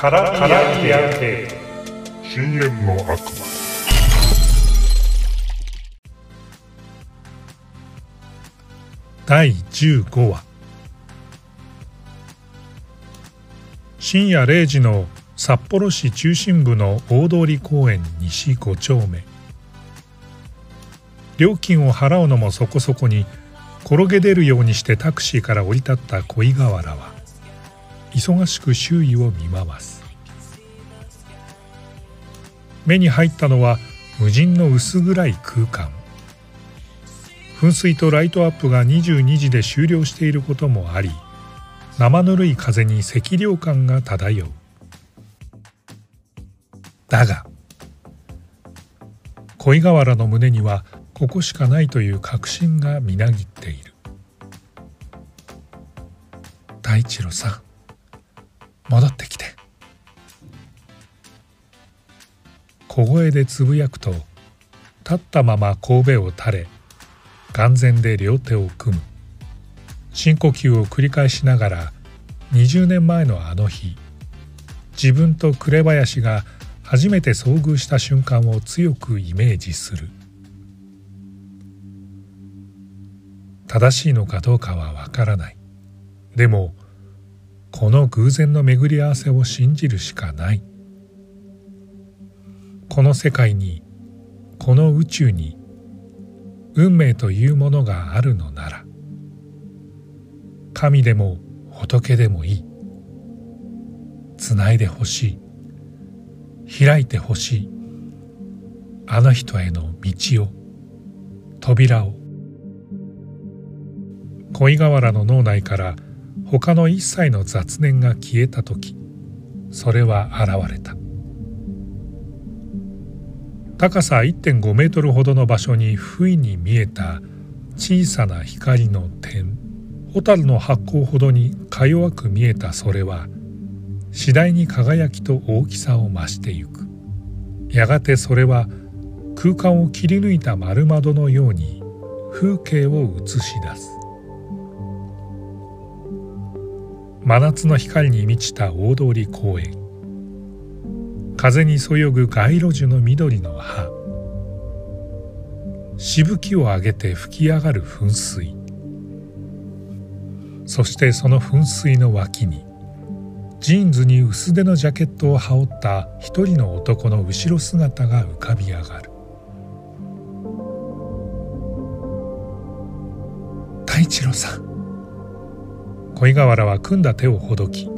カラビア系。深淵の悪魔。第15話。深夜0時の札幌市中心部の大通公園西5丁目。料金を払うのもそこそこに転げ出るようにしてタクシーから降り立った恋河原は忙しく周囲を見回す。目に入ったのは無人の薄暗い空間。噴水とライトアップが22時で終了していることもあり生ぬるい風に赤涼感が漂う。だが恋河原の胸にはここしかないという確信がみなぎっている。大一郎さん。戻ってきて。小声でつぶやくと立ったまま神戸を垂れ眼前で両手を組む。深呼吸を繰り返しながら20年前のあの日自分と紅林が初めて遭遇した瞬間を強くイメージする。正しいのかどうかはわからない。でもこの偶然の巡り合わせを信じるしかない。この世界にこの宇宙に運命というものがあるのなら神でも仏でもいい。つないでほしい。開いてほしい。あの人への道を扉を。恋河原の脳内から他の一切の雑念が消えた時それは現れた。高さ1.5メートルほどの場所に不意に見えた小さな光の点蛍の発光ほどにか弱く見えたそれは次第に輝きと大きさを増してゆく。やがてそれは空間を切り抜いた丸窓のように風景を映し出す。真夏の光に満ちた大通公園。風にそよぐ街路樹の緑の葉。しぶきを上げて吹き上がる噴水。そしてその噴水の脇にジーンズに薄手のジャケットを羽織った一人の男の後ろ姿が浮かび上がる。太一郎さん。恋河原は組んだ手をほどき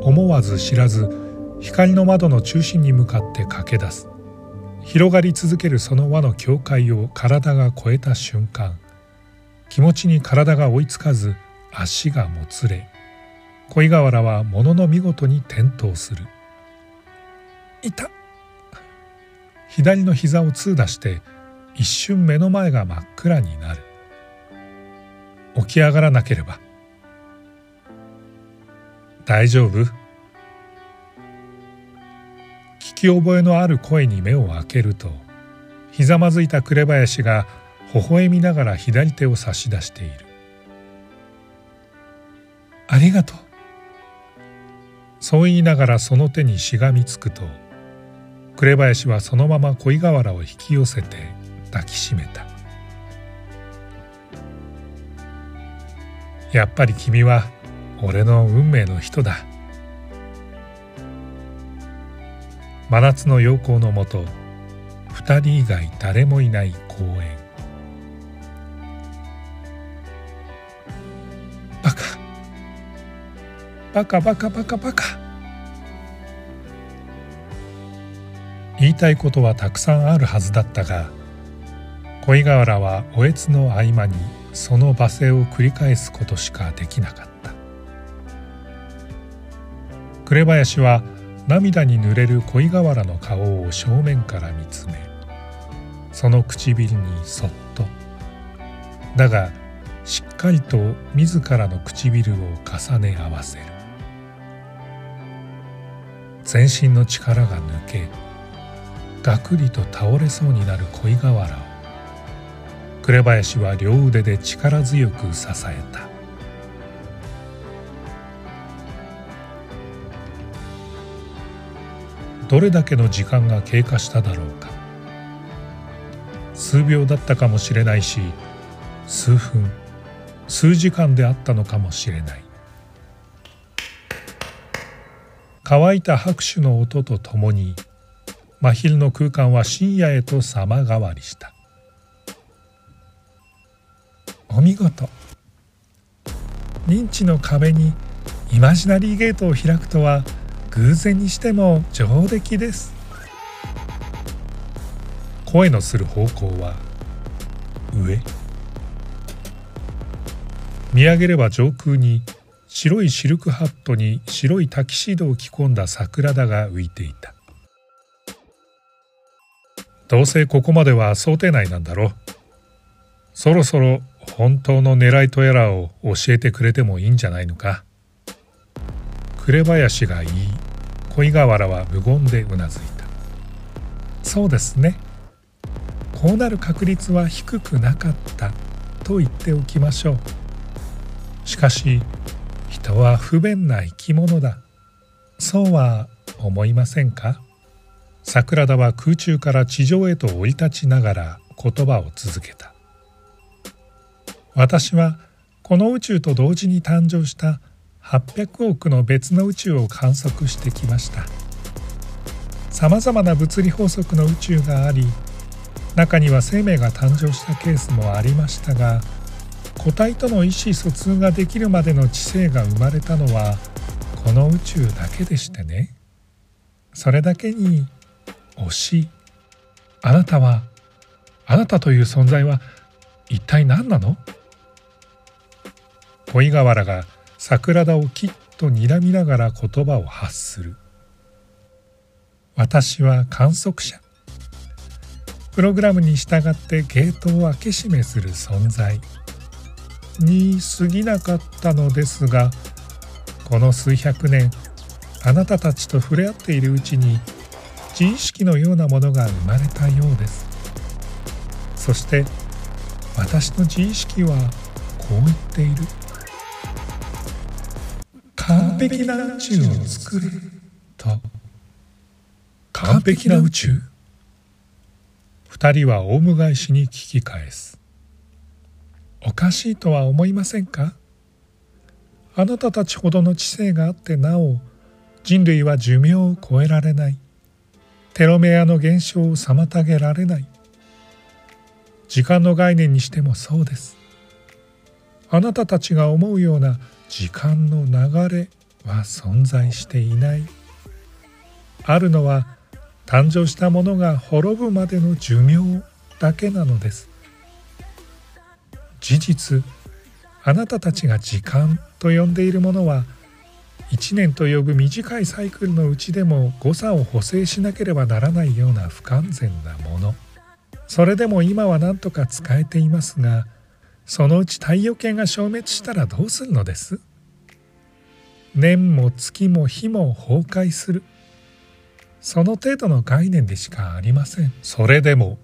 思わず知らず光の窓の中心に向かって駆け出す。広がり続けるその輪の境界を体が越えた瞬間気持ちに体が追いつかず足がもつれ恋河原はものの見事に転倒する。いた左の膝を痛打して一瞬目の前が真っ暗になる。起き上がらなければ大丈夫？聞き覚えのある声に目を開けるとひざまずいた紅林が微笑みながら左手を差し出している。ありがとう。そう言いながらその手にしがみつくと紅林はそのまま恋河原を引き寄せて抱きしめた。やっぱり君は俺の運命の人だ。真夏の陽光のもと二人以外誰もいない公園。バカ。バカバカバカバカ。言いたいことはたくさんあるはずだったが恋河原はおえつの合間にその罵声を繰り返すことしかできなかった。紅林は涙に濡れる恋河原の顔を正面から見つめその唇にそっと。だがしっかりと自らの唇を重ね合わせる。全身の力が抜けガクリと倒れそうになる恋河原を紅林は両腕で力強く支えた。どれだけの時間が経過しただろうか。数秒だったかもしれないし数分数時間であったのかもしれない。乾いた拍手の音とともに真昼の空間は深夜へと様変わりした。お見事。認知の壁にイマジナリーゲートを開くとは偶然にしても上出来です。声のする方向は上。見上げれば上空に白いシルクハットに白いタキシードを着込んだ桜田が浮いていた。どうせここまでは想定内なんだろう。そろそろ本当の狙いとやらを教えてくれてもいいんじゃないのか。紅林が言い。恋河原は無言でうなずいた。そうですね。こうなる確率は低くなかった。と言っておきましょう。しかし人は不便な生き物だ。そうは思いませんか？桜田は空中から地上へと降り立ちながら言葉を続けた。私はこの宇宙と同時に誕生した800億の別の宇宙を観測してきました。さまざまな物理法則の宇宙があり中には生命が誕生したケースもありましたが個体との意思疎通ができるまでの知性が生まれたのはこの宇宙だけでしてね。それだけに惜しあなたはあなたという存在は一体何なの？恋河原が桜田をきっと睨みながら言葉を発する。私は観測者。プログラムに従ってゲートを開け閉めする存在。に過ぎなかったのですがこの数百年あなたたちと触れ合っているうちに自意識のようなものが生まれたようです。そして私の自意識はこう言っている。璧な宇宙を作る。と完璧な宇宙。二人はオウム返しに聞き返す。おかしいとは思いませんか？あなたたちほどの知性があってなお人類は寿命を超えられない。テロメアの減少を妨げられない。時間の概念にしてもそうです。あなたたちが思うような時間の流れは存在していない。あるのは誕生したものが滅ぶまでの寿命だけなのです。事実あなたたちが時間と呼んでいるものは1年と呼ぶ短いサイクルのうちでも誤差を補正しなければならないような不完全なもの。それでも今は何とか使えていますがそのうち太陽系が消滅したらどうするのです？年も月も日も崩壊する。その程度の概念でしかありません。それでも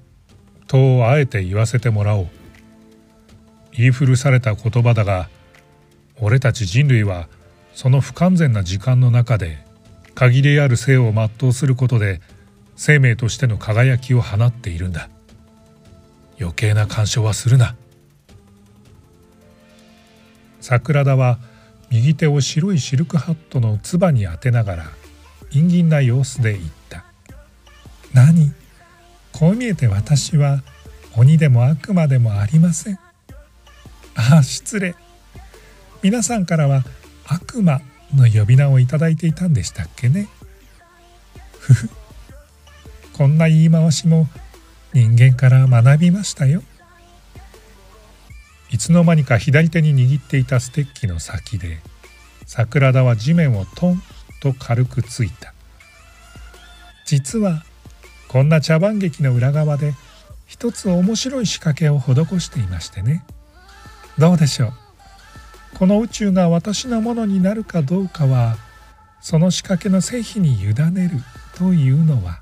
とあえて言わせてもらおう。言い古された言葉だが俺たち人類はその不完全な時間の中で限りある生を全うすることで生命としての輝きを放っているんだ。余計な干渉はするな。桜田は右手を白いシルクハットのつばに当てながら陰銀な様子で言った「何？こう見えて私は鬼でも悪魔でもありません」ああ失礼。皆さんからは悪魔の呼び名をいただいていたんでしたっけね。ふふ。こんな言い回しも人間から学びましたよ。いつの間にか左手に握っていたステッキの先で桜田は地面をトンと軽くついた。実はこんな茶番劇の裏側で一つ面白い仕掛けを施していましてね。どうでしょう？この宇宙が私のものになるかどうかはその仕掛けの成否に委ねるというのは